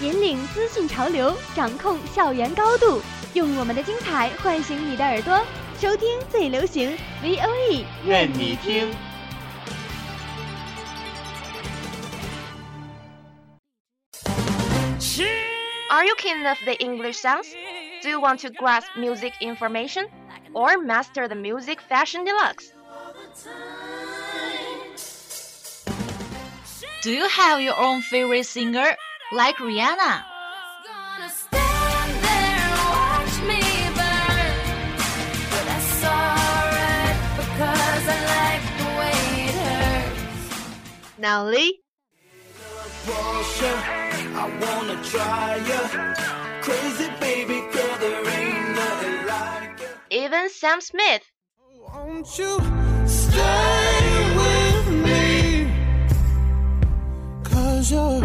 引领资讯潮流，掌控校园高度，用我们的精彩唤醒你的耳朵，收听最流行 V O E，愿你听。 Are you keen of the English sounds? Do you want to grasp music information or master the music fashion deluxe? Do you have your own favorite singer, like Rihanna? Gonna stand there and watch me burn. But that's alright because I like the way it hurts. Now Lee, I wanna try ya. Crazy baby girl, there ain't nothing like ya. even Sam Smith. Won't you stay with me? Cause you're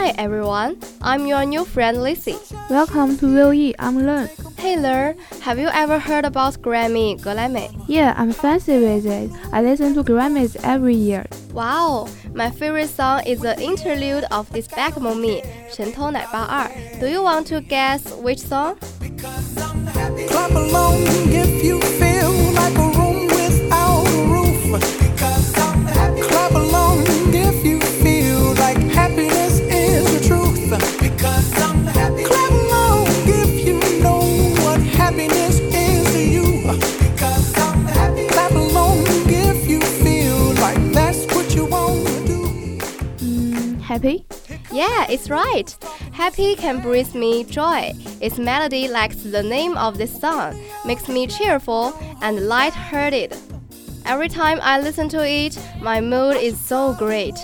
Hi everyone, I'm your new friend Lacy. Welcome to VOE, I'm Len. Hey Len, have you ever heard about Grammy, Grammy? Yeah, I'm fancy with it. I listen to Grammys every year. Wow, my favorite song is the interlude of this Despicable Me, 神偷奶爸二. Do you want to guess which song? Clap along if you feel right. Happy can bring me joy. Its melody, like the name of this song, makes me cheerful and light-hearted. Every time I listen to it, my mood is so great.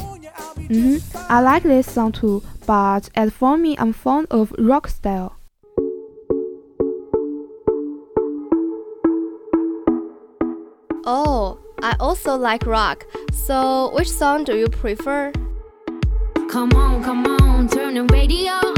hmm I like this song too, but as for me, I'm fond of rock style. Oh, I also like rock. So, which song do you prefer? Come on, come on, turn the radio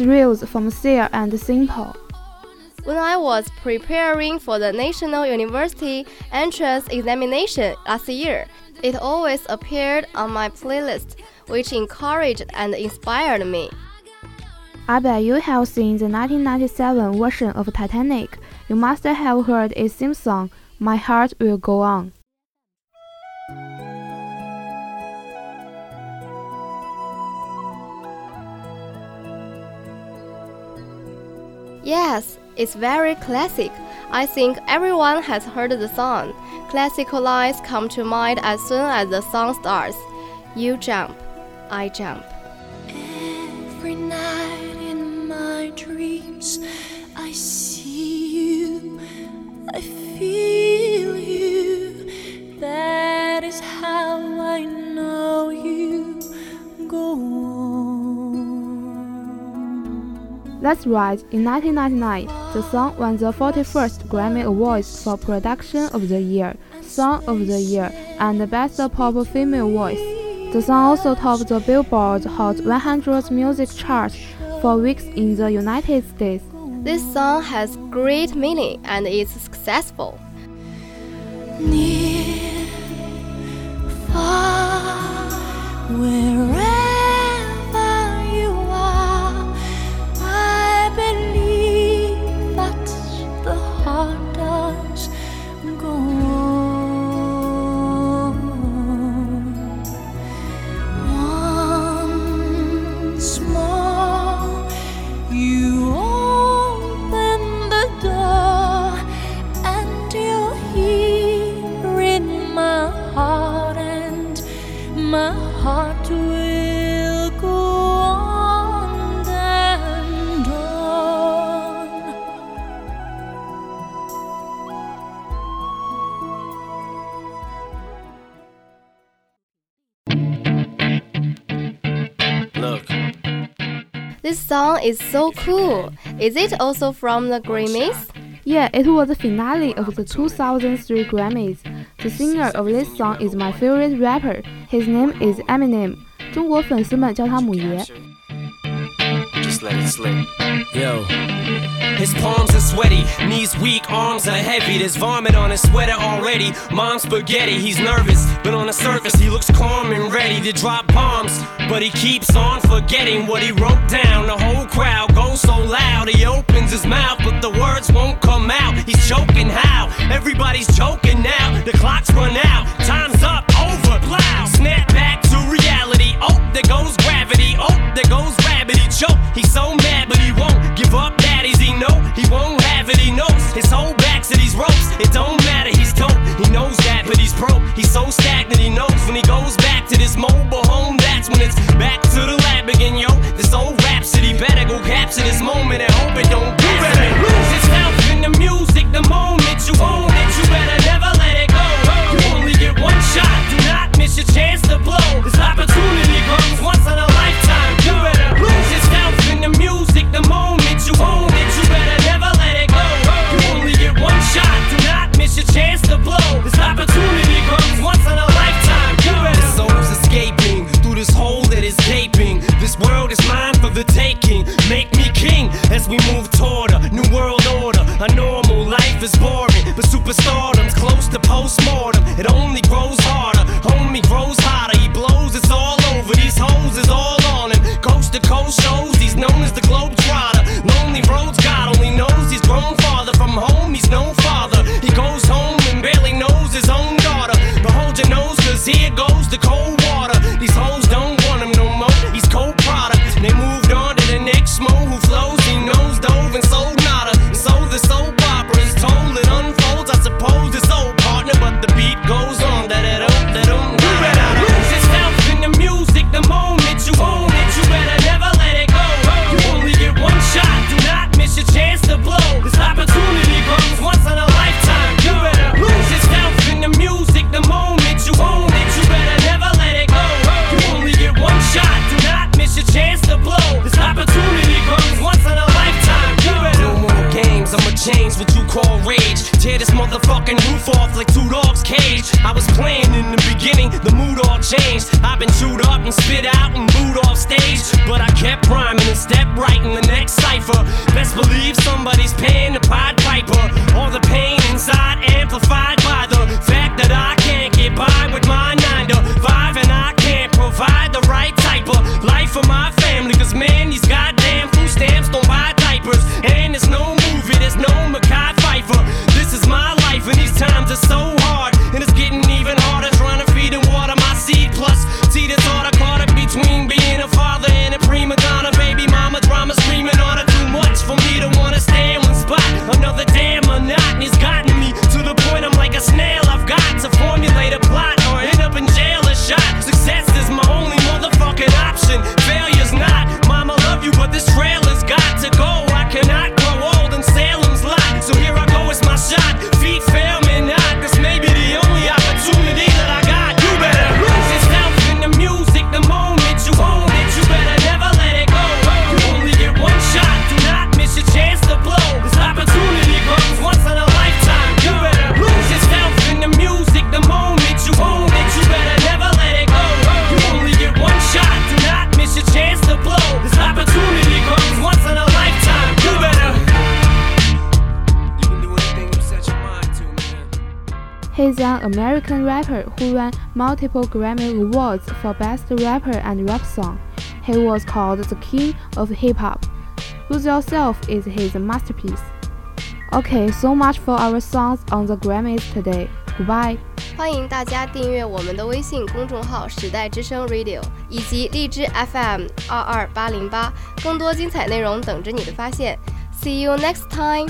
Thrills from Sia and Sean Paul. When I was preparing for the National University entrance examination last year, it always appeared on my playlist, which encouraged and inspired me. I bet you have seen the 1997 version of Titanic. You must have heard its theme song, My Heart Will Go On. Yes, it's very classic. I think everyone has heard the song. Classical lines come to mind as soon as the song starts. You jump, I jump. That's right, in 1999, the song won the 41st Grammy Awards for Production of the Year, Song of the Year, and Best Pop Female Voice. The song also topped the Billboard Hot 100 music chart for weeks in the United States. This song has great meaning and is successful. Near, far, Look. This song is so cool. Is it also from the Grammys? Yeah, it was the finale of the 2003 Grammys. The singer of this song is my favorite rapper. His name is Eminem. 中国粉丝们叫他姆爷。Just let it slip. Yo. His palms are sweaty, knees weak, arms are heavy. There's vomit on his sweater already. Mom's spaghetti, he's nervous, but on the surface he looks calm and ready to drop bombs. But he keeps on forgetting what he wrote down. The whole crowd goes so loud, he opens his mouth, but the words won't come out. He's choking how? Everybody's choking now. The clock's run out, time's up, over, loud. Snap back to reality. Oh, there goes gravity. Oh, there goes. He choke. He's so mad, but he won't give up. Daddies, he know he won't have it. He knows his whole back to these ropes. It don't matter. He's dope. He knows that, but he's broke. He's so stagnant. He knows when he goes back to this mobile home. That's when it's back to the lab again, yo. This old rhapsody better go capture this moment and hope it don't. You better lose yourself in the music the moment as we move toward a new world order. A normal life is boring, but superstardom's close to postmortem. It only grows harder. Homie grows hotter. He blows. It's all over. These hoes is all on him. Coast to coast shows. He's known as the globe trotter. Lonely roads. God only knows he's grown farther from home. He's no father. He goes home and barely knows his own daughter. But hold your nose, cause here goes the cold up and spit out and booed off stage. But I kept rhyming and stepped right in the next cipher. Best believe somebody's paying the Pied Piper. All the pain inside amplified by the fact that I can't get by with my 9 to 5 and I can't provide the right type of life for my family. Cause man, these goddamn food stamps don't buy diapers. And there's no movie, there's no He's an American rapper who won multiple Grammy Awards for Best Rapper and Rap Song. He was called the King of Hip Hop. Lose Yourself is his masterpiece. Okay, so much for our songs on the Grammys today. Goodbye. 欢迎大家订阅我们的微信公众号“时代之声 Radio” 以及荔枝 FM 二二八零八，更多精彩内容等着你的发现。See you next time.